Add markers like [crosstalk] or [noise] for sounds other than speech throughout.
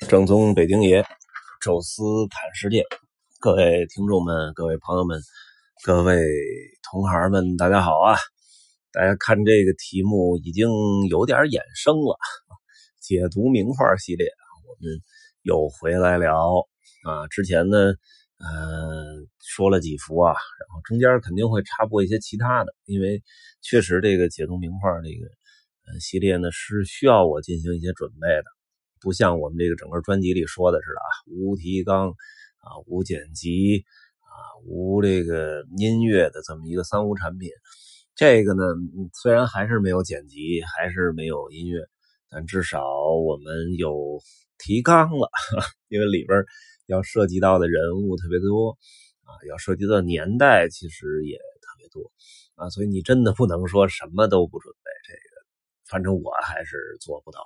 正宗北京爷，宙斯侃世界，各位听众们、各位朋友们、各位同行们，大家好啊！大家看这个题目已经有点衍生了，解读名画系列，我们又回来聊啊。之前呢，嗯，说了几幅啊，然后中间肯定会插播一些其他的，因为确实这个解读名画这个呃系列呢是需要我进行一些准备的。不像我们这个整个专辑里说的似的啊，无提纲啊，无剪辑啊，无这个音乐的这么一个三无产品。这个呢，虽然还是没有剪辑，还是没有音乐，但至少我们有提纲了，[laughs] 因为里边要涉及到的人物特别多啊，要涉及到年代其实也特别多啊，所以你真的不能说什么都不准备。这个，反正我还是做不到。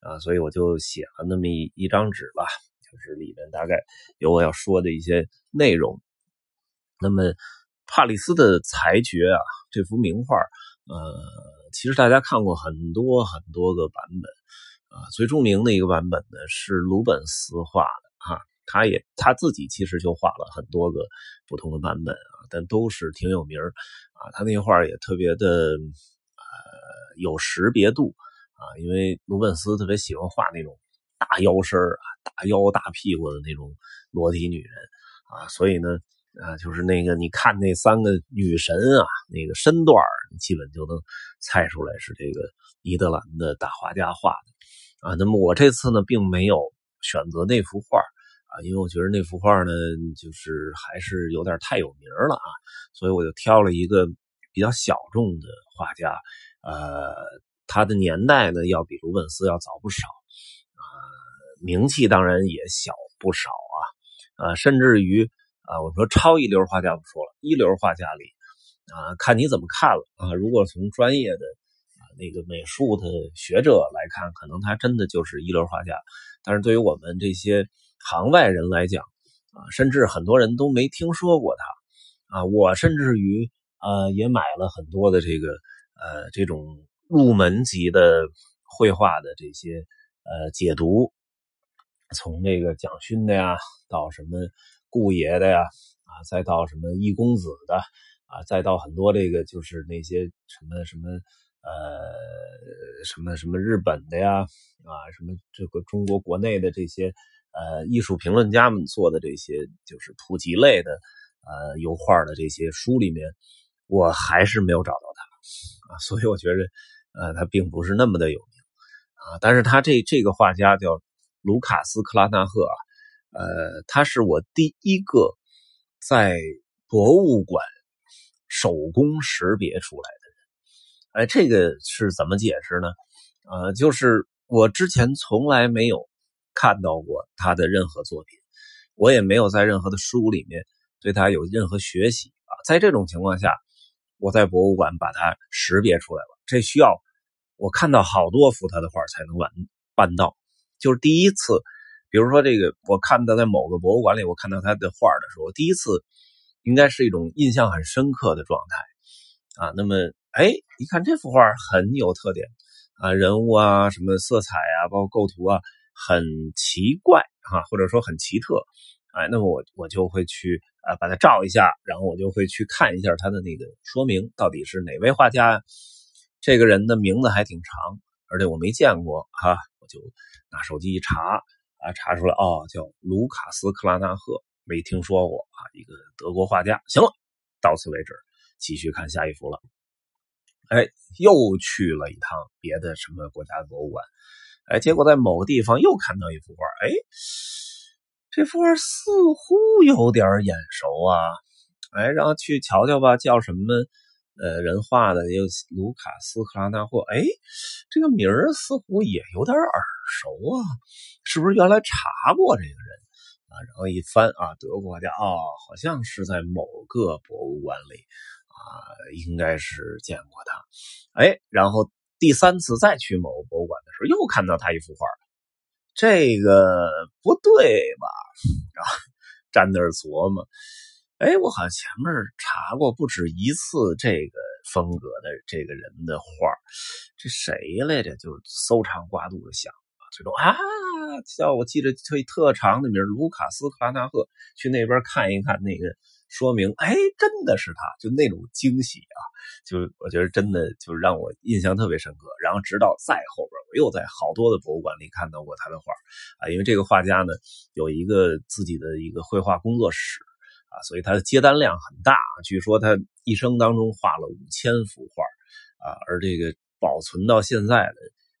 啊，所以我就写了那么一一张纸吧，就是里面大概有我要说的一些内容。那么帕里斯的裁决啊，这幅名画，呃，其实大家看过很多很多个版本啊，最著名的一个版本呢是鲁本斯画的哈，他也他自己其实就画了很多个不同的版本啊，但都是挺有名啊，他那画也特别的呃有识别度。啊，因为鲁本斯特别喜欢画那种大腰身啊、大腰大屁股的那种裸体女人啊，所以呢，啊，就是那个你看那三个女神啊，那个身段基本就能猜出来是这个尼德兰的大画家画的啊。那么我这次呢，并没有选择那幅画啊，因为我觉得那幅画呢，就是还是有点太有名了啊，所以我就挑了一个比较小众的画家，呃。他的年代呢，要比鲁本斯要早不少，啊，名气当然也小不少啊，啊，甚至于啊，我说超一流画家不说了，一流画家里啊，看你怎么看了啊。如果从专业的啊那个美术的学者来看，可能他真的就是一流画家，但是对于我们这些行外人来讲啊，甚至很多人都没听说过他啊。我甚至于啊，也买了很多的这个呃这种。入门级的绘画的这些呃解读，从这个蒋勋的呀，到什么顾爷的呀，啊，再到什么易公子的啊，再到很多这个就是那些什么什么呃什么什么日本的呀，啊，什么这个中国国内的这些呃艺术评论家们做的这些就是普及类的呃油画的这些书里面，我还是没有找到他啊，所以我觉得。呃，他并不是那么的有名啊，但是他这这个画家叫卢卡斯·克拉纳赫啊，呃，他是我第一个在博物馆手工识别出来的人。哎，这个是怎么解释呢？呃，就是我之前从来没有看到过他的任何作品，我也没有在任何的书里面对他有任何学习啊。在这种情况下，我在博物馆把它识别出来了，这需要。我看到好多幅他的画才能完办到，就是第一次，比如说这个，我看到在某个博物馆里，我看到他的画的时候，第一次应该是一种印象很深刻的状态啊。那么，哎，一看这幅画很有特点啊，人物啊，什么色彩啊，包括构图啊，很奇怪啊，或者说很奇特，哎，那么我我就会去啊把它照一下，然后我就会去看一下它的那个说明到底是哪位画家。这个人的名字还挺长，而且我没见过哈，我就拿手机一查啊，查出来哦，叫卢卡斯·克拉纳赫，没听说过啊，一个德国画家。行了，到此为止，继续看下一幅了。哎，又去了一趟别的什么国家的博物馆，哎，结果在某个地方又看到一幅画，哎，这幅画似乎有点眼熟啊，哎，然后去瞧瞧吧，叫什么？呃，人画的有卢卡斯·克拉纳霍，哎，这个名儿似乎也有点耳熟啊，是不是原来查过这个人啊？然后一翻啊，德国家哦，好像是在某个博物馆里啊，应该是见过他。哎，然后第三次再去某个博物馆的时候，又看到他一幅画，这个不对吧？[laughs] 啊，站那儿琢磨。哎，我好像前面查过不止一次这个风格的这个人的画这谁来着？就搜肠刮肚的想，这种啊，叫我记着特特长的名卢卡斯·克拉纳赫，去那边看一看那个说明，哎，真的是他，就那种惊喜啊，就我觉得真的就让我印象特别深刻。然后直到再后边，我又在好多的博物馆里看到过他的画啊，因为这个画家呢有一个自己的一个绘画工作室啊，所以他的接单量很大。据说他一生当中画了五千幅画啊，而这个保存到现在的。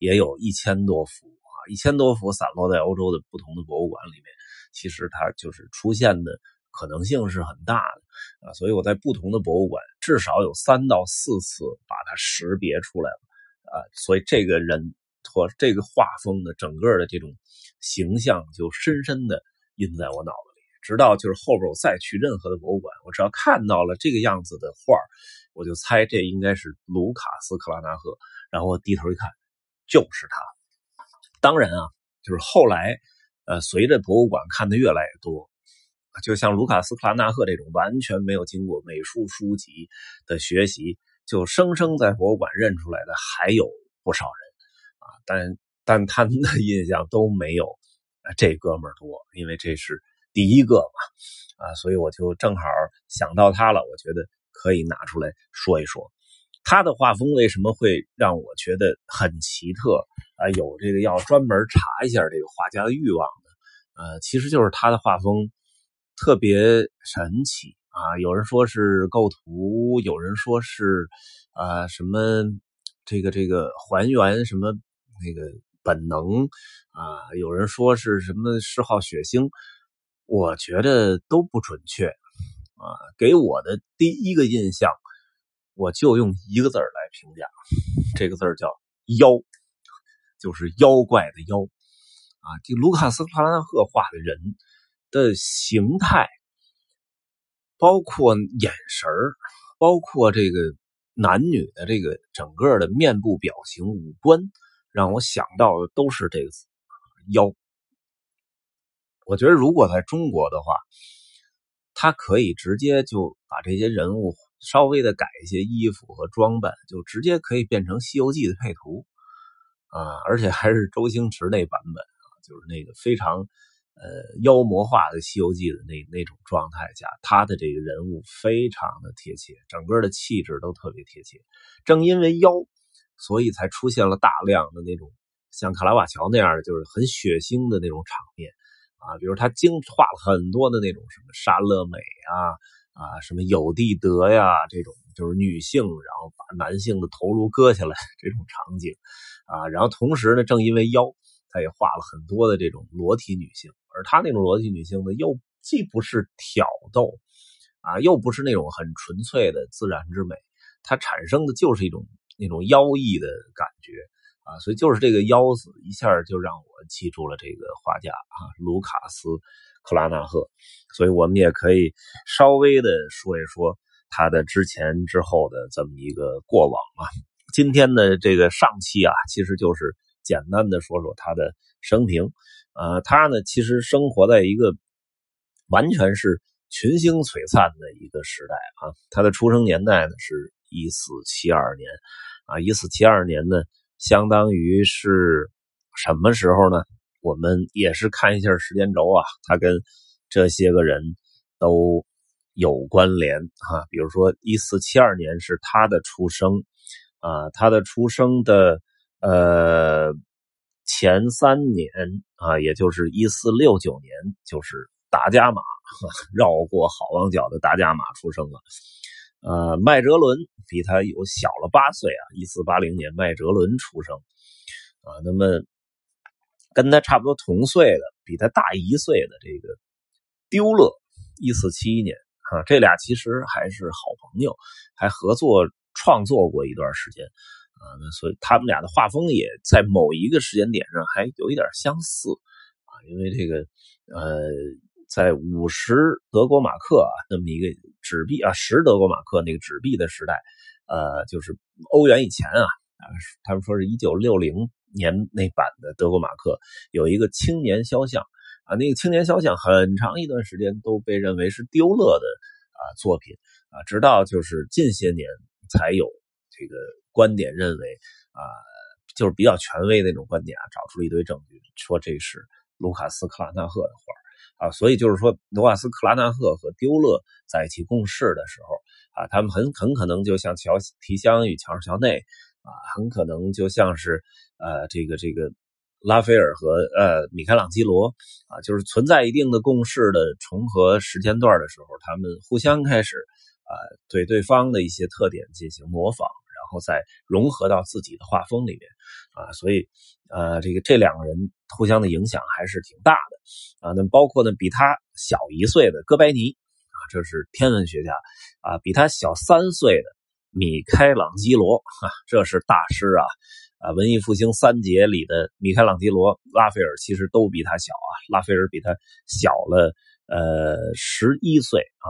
也有一千多幅啊，一千多幅散落在欧洲的不同的博物馆里面，其实他就是出现的可能性是很大的啊，所以我在不同的博物馆至少有三到四次把它识别出来了啊，所以这个人和这个画风的整个的这种形象就深深的印在我脑子里，直到就是后边我再去任何的博物馆，我只要看到了这个样子的画我就猜这应该是卢卡斯·克拉纳赫，然后我低头一看。就是他，当然啊，就是后来，呃，随着博物馆看的越来越多，就像卢卡斯·克拉纳赫这种完全没有经过美术书籍的学习，就生生在博物馆认出来的还有不少人啊。但但他们的 [laughs] 印象都没有这哥们儿多，因为这是第一个嘛，啊，所以我就正好想到他了，我觉得可以拿出来说一说。他的画风为什么会让我觉得很奇特啊？有这个要专门查一下这个画家的欲望呢，呃，其实就是他的画风特别神奇啊。有人说是构图，有人说是啊什么这个这个还原什么那个本能啊，有人说是什么嗜好血腥，我觉得都不准确啊。给我的第一个印象。我就用一个字来评价，这个字叫“妖”，就是妖怪的“妖”啊。这卢卡斯·帕拉纳赫画的人的形态，包括眼神包括这个男女的这个整个的面部表情、五官，让我想到的都是这个字“妖”。我觉得，如果在中国的话，他可以直接就把这些人物。稍微的改一些衣服和装扮，就直接可以变成《西游记》的配图啊！而且还是周星驰那版本啊，就是那个非常呃妖魔化的《西游记》的那那种状态下，他的这个人物非常的贴切，整个的气质都特别贴切。正因为妖，所以才出现了大量的那种像卡拉瓦乔那样的，就是很血腥的那种场面啊，比如他精画了很多的那种什么莎乐美啊。啊，什么有地德呀，这种就是女性，然后把男性的头颅割下来这种场景，啊，然后同时呢，正因为妖，他也画了很多的这种裸体女性，而他那种裸体女性呢，又既不是挑逗，啊，又不是那种很纯粹的自然之美，它产生的就是一种那种妖异的感觉，啊，所以就是这个腰子一下就让我记住了这个画家啊，卢卡斯。克拉纳赫，所以我们也可以稍微的说一说他的之前之后的这么一个过往啊。今天的这个上期啊，其实就是简单的说说他的生平。呃，他呢其实生活在一个完全是群星璀璨的一个时代啊。他的出生年代呢是一四七二年啊，一四七二年呢相当于是什么时候呢？我们也是看一下时间轴啊，他跟这些个人都有关联啊。比如说，一四七二年是他的出生啊，他的出生的呃前三年啊，也就是一四六九年，就是达伽马 [laughs] 绕过好望角的达伽马出生了。呃，麦哲伦比他有小了八岁啊，一四八零年麦哲伦出生啊，那么。跟他差不多同岁的，比他大一岁的这个丢勒，一四七一年啊，这俩其实还是好朋友，还合作创作过一段时间啊。那所以他们俩的画风也在某一个时间点上还有一点相似啊。因为这个呃，在五十德国马克啊那么一个纸币啊，十德国马克那个纸币的时代，呃，就是欧元以前啊啊，他们说是一九六零。年那版的德国马克有一个青年肖像啊，那个青年肖像很长一段时间都被认为是丢勒的啊作品啊，直到就是近些年才有这个观点认为啊，就是比较权威的那种观点啊，找出了一堆证据，说这是卢卡斯克拉纳赫的画啊，所以就是说卢瓦斯克拉纳赫和丢勒在一起共事的时候啊，他们很很可能就像乔提香与乔治乔内啊，很可能就像是呃这个这个拉斐尔和呃米开朗基罗啊，就是存在一定的共事的重合时间段的时候，他们互相开始啊对对方的一些特点进行模仿。然后再融合到自己的画风里面，啊，所以，呃，这个这两个人互相的影响还是挺大的，啊，那包括呢比他小一岁的哥白尼，啊，这是天文学家，啊，比他小三岁的米开朗基罗，啊，这是大师啊，啊，文艺复兴三杰里的米开朗基罗、拉斐尔其实都比他小啊，拉斐尔比他小了呃十一岁啊，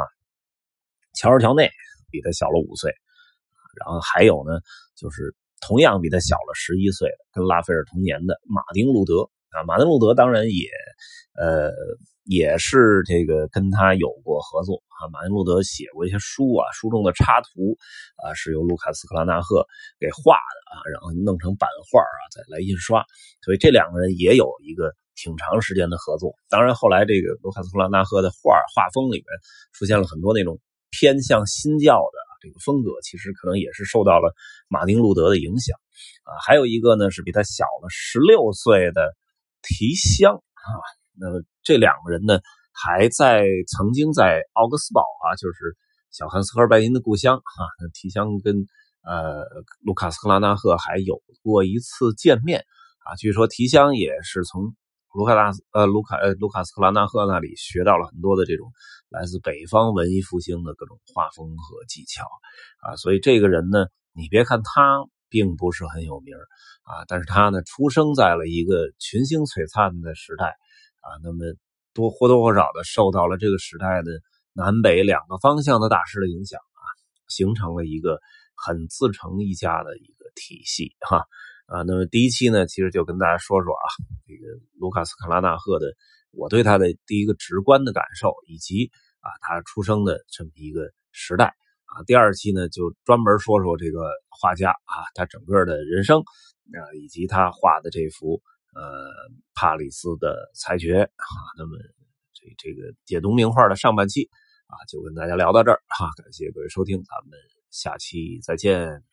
乔尔乔内比他小了五岁。然后还有呢，就是同样比他小了十一岁的，跟拉斐尔同年的马丁路德啊，马丁路德当然也，呃，也是这个跟他有过合作啊。马丁路德写过一些书啊，书中的插图啊是由卢卡斯克拉纳赫给画的啊，然后弄成版画啊，再来印刷。所以这两个人也有一个挺长时间的合作。当然后来这个卢卡斯克拉纳赫的画画风里面出现了很多那种偏向新教的。这个风格其实可能也是受到了马丁路德的影响啊，还有一个呢是比他小了十六岁的提香啊，那么这两个人呢还在曾经在奥格斯堡啊，就是小汉斯·赫尔拜因的故乡啊，提香跟呃卢卡斯·克拉纳赫还有过一次见面啊，据说提香也是从。卢卡拉斯呃，卢卡呃，卢卡斯克拉纳赫那里学到了很多的这种来自北方文艺复兴的各种画风和技巧啊，所以这个人呢，你别看他并不是很有名啊，但是他呢，出生在了一个群星璀璨的时代啊，那么多或多或少的受到了这个时代的南北两个方向的大师的影响啊，形成了一个很自成一家的一个体系哈。啊那么第一期呢，其实就跟大家说说啊，这个卢卡斯·克拉纳赫的我对他的第一个直观的感受，以及啊他出生的这么一个时代啊。第二期呢，就专门说说这个画家啊，他整个的人生啊，以及他画的这幅呃帕里斯的裁决啊。那么这这个解读名画的上半期啊，就跟大家聊到这儿哈，感谢各位收听，咱们下期再见。